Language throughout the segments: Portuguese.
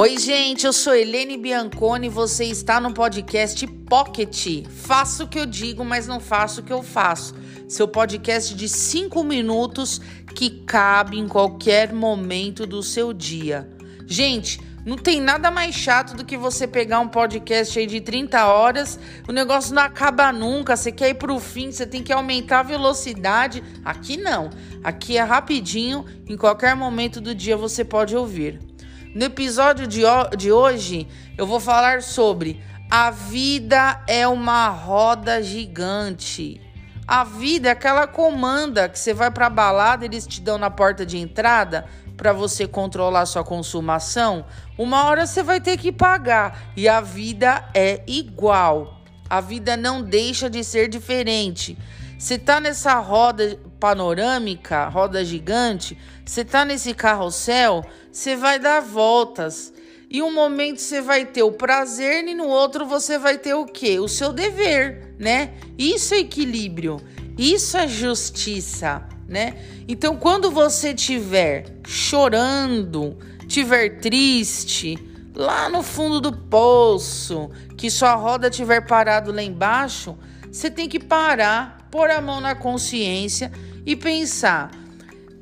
Oi, gente, eu sou Helene Bianconi e você está no podcast Pocket. Faço o que eu digo, mas não faço o que eu faço. Seu podcast de 5 minutos que cabe em qualquer momento do seu dia. Gente, não tem nada mais chato do que você pegar um podcast aí de 30 horas, o negócio não acaba nunca, você quer ir pro fim, você tem que aumentar a velocidade. Aqui não. Aqui é rapidinho, em qualquer momento do dia você pode ouvir. No episódio de, de hoje, eu vou falar sobre a vida é uma roda gigante. A vida é aquela comanda que você vai para balada, eles te dão na porta de entrada para você controlar sua consumação. Uma hora você vai ter que pagar e a vida é igual. A vida não deixa de ser diferente. Você tá nessa roda panorâmica, roda gigante, você tá nesse carrossel, você vai dar voltas. E um momento você vai ter o prazer e no outro você vai ter o quê? O seu dever, né? Isso é equilíbrio, isso é justiça, né? Então quando você tiver chorando, tiver triste, lá no fundo do poço, que sua roda tiver parado lá embaixo, você tem que parar pôr a mão na consciência e pensar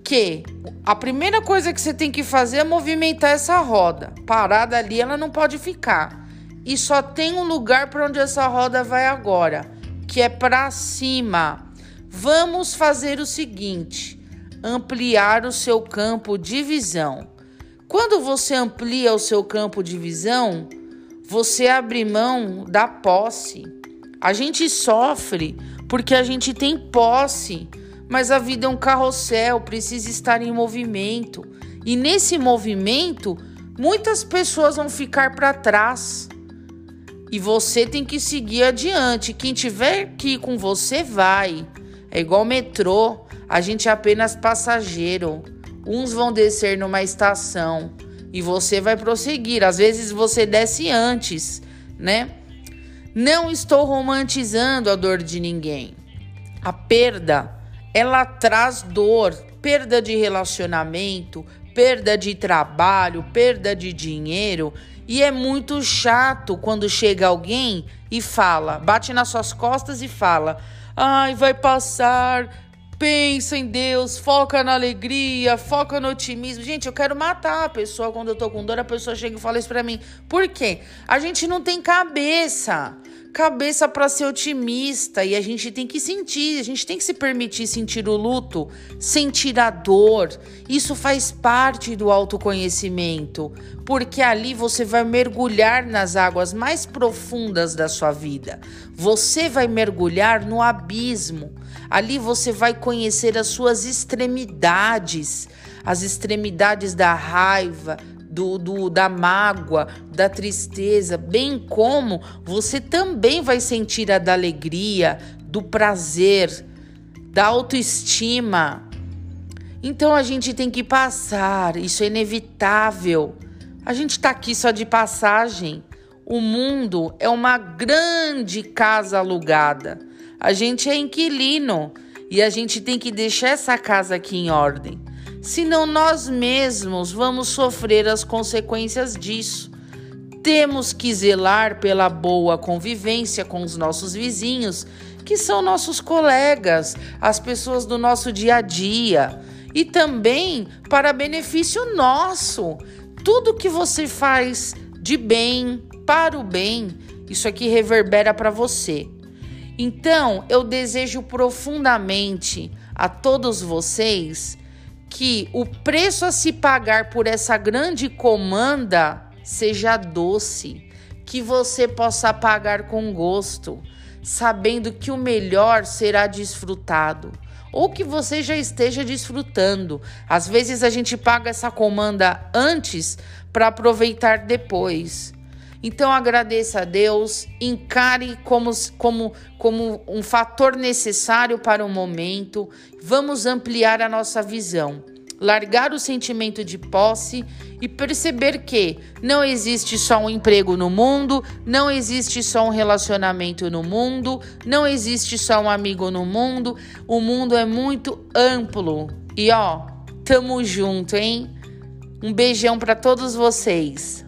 que a primeira coisa que você tem que fazer é movimentar essa roda. Parada ali, ela não pode ficar. E só tem um lugar para onde essa roda vai agora, que é para cima. Vamos fazer o seguinte: ampliar o seu campo de visão. Quando você amplia o seu campo de visão, você abre mão da posse. A gente sofre porque a gente tem posse, mas a vida é um carrossel, precisa estar em movimento. E nesse movimento, muitas pessoas vão ficar para trás. E você tem que seguir adiante. Quem tiver que ir com você, vai. É igual metrô, a gente é apenas passageiro. Uns vão descer numa estação e você vai prosseguir. Às vezes você desce antes, né? Não estou romantizando a dor de ninguém. A perda, ela traz dor, perda de relacionamento, perda de trabalho, perda de dinheiro, e é muito chato quando chega alguém e fala, bate nas suas costas e fala: "Ai, vai passar, Pensa em Deus, foca na alegria, foca no otimismo. Gente, eu quero matar a pessoa quando eu tô com dor, a pessoa chega e fala isso pra mim. Por quê? A gente não tem cabeça. Cabeça para ser otimista e a gente tem que sentir, a gente tem que se permitir sentir o luto, sentir a dor. Isso faz parte do autoconhecimento, porque ali você vai mergulhar nas águas mais profundas da sua vida. Você vai mergulhar no abismo. Ali você vai conhecer as suas extremidades, as extremidades da raiva, do, do, da mágoa, da tristeza, bem como você também vai sentir a da alegria, do prazer, da autoestima. Então a gente tem que passar, isso é inevitável. A gente está aqui só de passagem. O mundo é uma grande casa alugada. A gente é inquilino e a gente tem que deixar essa casa aqui em ordem. Senão nós mesmos vamos sofrer as consequências disso. Temos que zelar pela boa convivência com os nossos vizinhos, que são nossos colegas, as pessoas do nosso dia a dia, e também para benefício nosso. Tudo que você faz de bem, para o bem, isso aqui reverbera para você. Então, eu desejo profundamente a todos vocês que o preço a se pagar por essa grande comanda seja doce, que você possa pagar com gosto, sabendo que o melhor será desfrutado ou que você já esteja desfrutando. Às vezes a gente paga essa comanda antes para aproveitar depois. Então agradeça a Deus, encare como, como, como um fator necessário para o momento. Vamos ampliar a nossa visão, largar o sentimento de posse e perceber que não existe só um emprego no mundo, não existe só um relacionamento no mundo, não existe só um amigo no mundo. O mundo é muito amplo. E ó, tamo junto, hein? Um beijão para todos vocês.